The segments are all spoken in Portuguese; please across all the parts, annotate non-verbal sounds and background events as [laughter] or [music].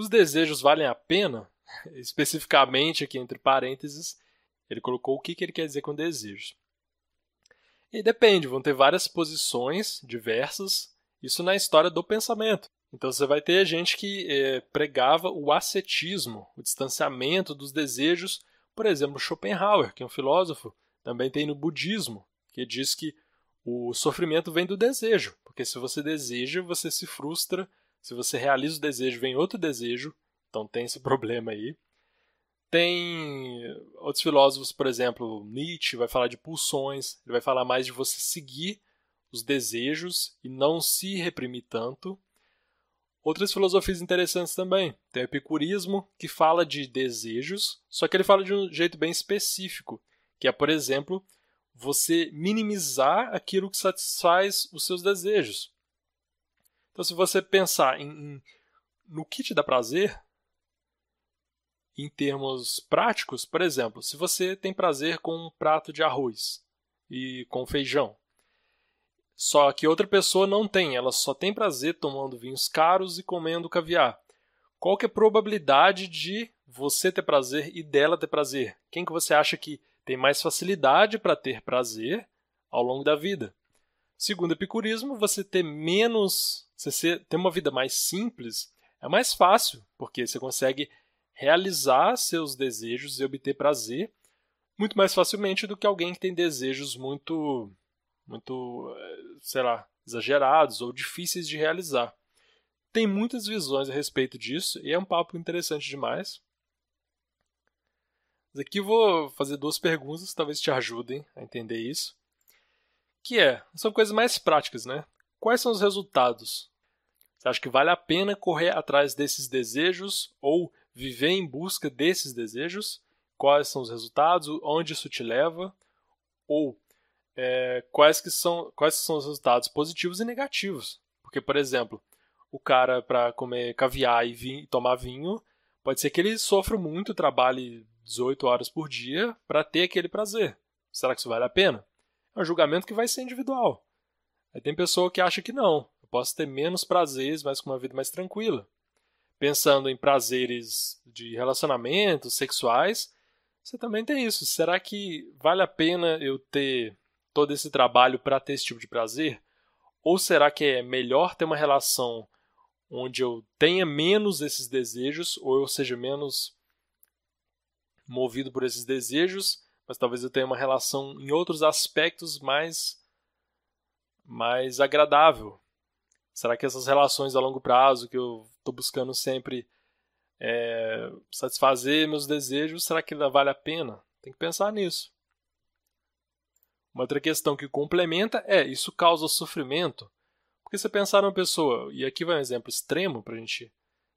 Os desejos valem a pena? [laughs] Especificamente aqui entre parênteses, ele colocou o que ele quer dizer com desejos. E depende, vão ter várias posições diversas, isso na história do pensamento. Então você vai ter gente que é, pregava o ascetismo, o distanciamento dos desejos, por exemplo, Schopenhauer, que é um filósofo, também tem no budismo, que diz que o sofrimento vem do desejo, porque se você deseja, você se frustra, se você realiza o desejo, vem outro desejo, então tem esse [laughs] problema aí. Tem outros filósofos, por exemplo, Nietzsche vai falar de pulsões, ele vai falar mais de você seguir os desejos e não se reprimir tanto. Outras filosofias interessantes também. Tem o epicurismo, que fala de desejos, só que ele fala de um jeito bem específico, que é, por exemplo, você minimizar aquilo que satisfaz os seus desejos. Então, se você pensar em, em no que te dá prazer, em termos práticos, por exemplo, se você tem prazer com um prato de arroz e com feijão, só que outra pessoa não tem, ela só tem prazer tomando vinhos caros e comendo caviar. Qual que é a probabilidade de você ter prazer e dela ter prazer? Quem que você acha que tem mais facilidade para ter prazer ao longo da vida? Segundo o epicurismo, você ter menos, você ter uma vida mais simples é mais fácil, porque você consegue realizar seus desejos e obter prazer muito mais facilmente do que alguém que tem desejos muito, muito, sei lá, exagerados ou difíceis de realizar. Tem muitas visões a respeito disso e é um papo interessante demais. Mas aqui vou fazer duas perguntas, talvez te ajudem a entender isso. Que é, são coisas mais práticas, né? Quais são os resultados? Você acha que vale a pena correr atrás desses desejos ou viver em busca desses desejos, quais são os resultados, onde isso te leva, ou é, quais, que são, quais são os resultados positivos e negativos. Porque, por exemplo, o cara para comer caviar e vinho, tomar vinho, pode ser que ele sofra muito, trabalhe 18 horas por dia para ter aquele prazer. Será que isso vale a pena? É um julgamento que vai ser individual. Aí tem pessoa que acha que não. Eu posso ter menos prazeres, mas com uma vida mais tranquila pensando em prazeres de relacionamentos sexuais, você também tem isso. Será que vale a pena eu ter todo esse trabalho para ter esse tipo de prazer? Ou será que é melhor ter uma relação onde eu tenha menos esses desejos, ou eu seja menos movido por esses desejos, mas talvez eu tenha uma relação em outros aspectos mais mais agradável, Será que essas relações a longo prazo que eu estou buscando sempre é, satisfazer meus desejos, será que vale a pena? Tem que pensar nisso. Uma outra questão que complementa é: isso causa sofrimento? Porque você pensar numa pessoa, e aqui vai um exemplo extremo para a gente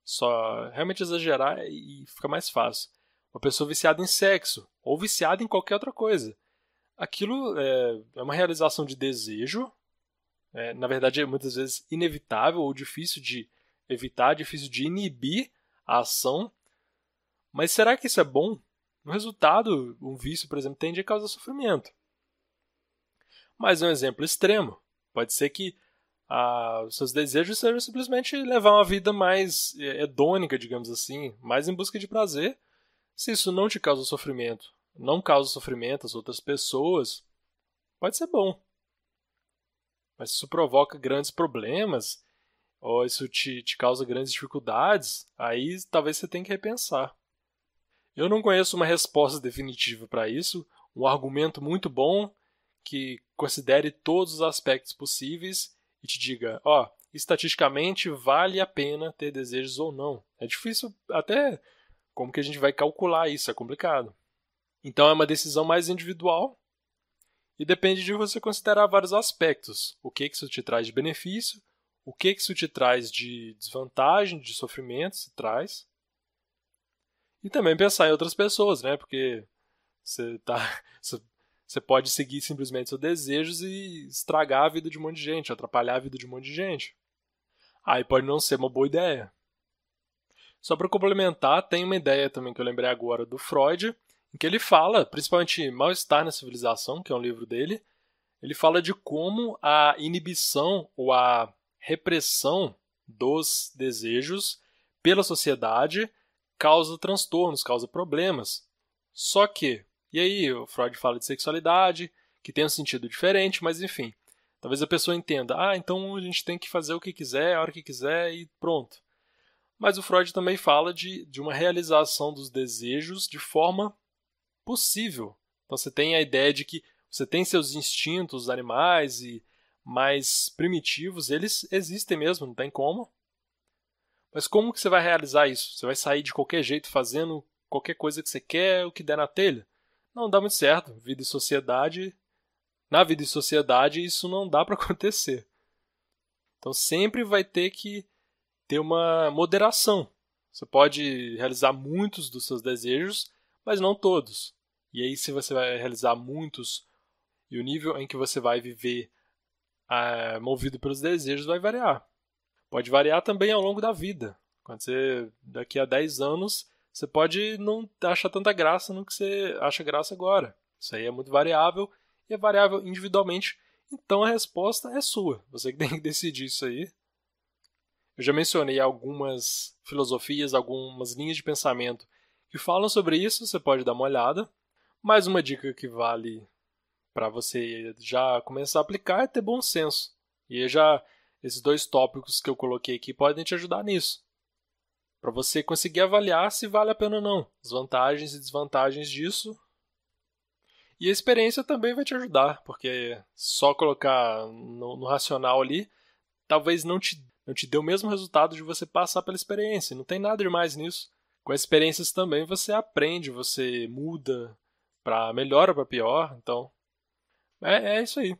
só realmente exagerar e fica mais fácil. Uma pessoa viciada em sexo ou viciada em qualquer outra coisa. Aquilo é, é uma realização de desejo é, na verdade é muitas vezes inevitável ou difícil de evitar, difícil de inibir a ação. Mas será que isso é bom? No resultado, um vício, por exemplo, tende a causar sofrimento. Mas um exemplo extremo. Pode ser que ah, os seus desejos sejam simplesmente levar uma vida mais é, hedônica, digamos assim, mais em busca de prazer. Se isso não te causa sofrimento, não causa sofrimento às outras pessoas, pode ser bom. Mas se isso provoca grandes problemas, ou isso te, te causa grandes dificuldades, aí talvez você tenha que repensar. Eu não conheço uma resposta definitiva para isso, um argumento muito bom que considere todos os aspectos possíveis e te diga, ó, oh, estatisticamente vale a pena ter desejos ou não. É difícil até como que a gente vai calcular isso, é complicado. Então é uma decisão mais individual e depende de você considerar vários aspectos. O que, que isso te traz de benefício, o que, que isso te traz de desvantagem, de sofrimento, se traz. E também pensar em outras pessoas, né? Porque você, tá, [laughs] você pode seguir simplesmente seus desejos e estragar a vida de um monte de gente, atrapalhar a vida de um monte de gente. Aí pode não ser uma boa ideia. Só para complementar, tem uma ideia também que eu lembrei agora do Freud, em que ele fala, principalmente Mal-Estar na Civilização, que é um livro dele, ele fala de como a inibição ou a repressão dos desejos pela sociedade causa transtornos, causa problemas. Só que, e aí o Freud fala de sexualidade, que tem um sentido diferente, mas enfim. Talvez a pessoa entenda, ah, então a gente tem que fazer o que quiser, a hora que quiser e pronto. Mas o Freud também fala de, de uma realização dos desejos de forma possível. Então você tem a ideia de que você tem seus instintos animais e mais primitivos, eles existem mesmo, não tem como. Mas como que você vai realizar isso? Você vai sair de qualquer jeito fazendo qualquer coisa que você quer, o que der na telha? Não dá muito certo. Vida e sociedade na vida em sociedade isso não dá [laughs] para acontecer. Então sempre vai ter que ter uma moderação. Você pode realizar muitos dos seus desejos, mas não todos. E aí, se você vai realizar muitos e o nível em que você vai viver é, movido pelos desejos vai variar. Pode variar também ao longo da vida. Quando você, daqui a 10 anos, você pode não achar tanta graça no que você acha graça agora. Isso aí é muito variável e é variável individualmente. Então a resposta é sua. Você que [laughs] tem que decidir isso aí. Eu já mencionei algumas filosofias, algumas linhas de pensamento que falam sobre isso, você pode dar uma olhada. Mais uma dica que vale para você já começar a aplicar é ter bom senso. E já esses dois tópicos que eu coloquei aqui podem te ajudar nisso. Para você conseguir avaliar se vale a pena ou não, as vantagens e desvantagens disso e a experiência também vai te ajudar, porque só colocar no, no racional ali talvez não te, não te dê o mesmo resultado de você passar pela experiência. Não tem nada de mais nisso. Com as experiências também você aprende, você muda para melhor ou para pior. Então, é, é isso aí.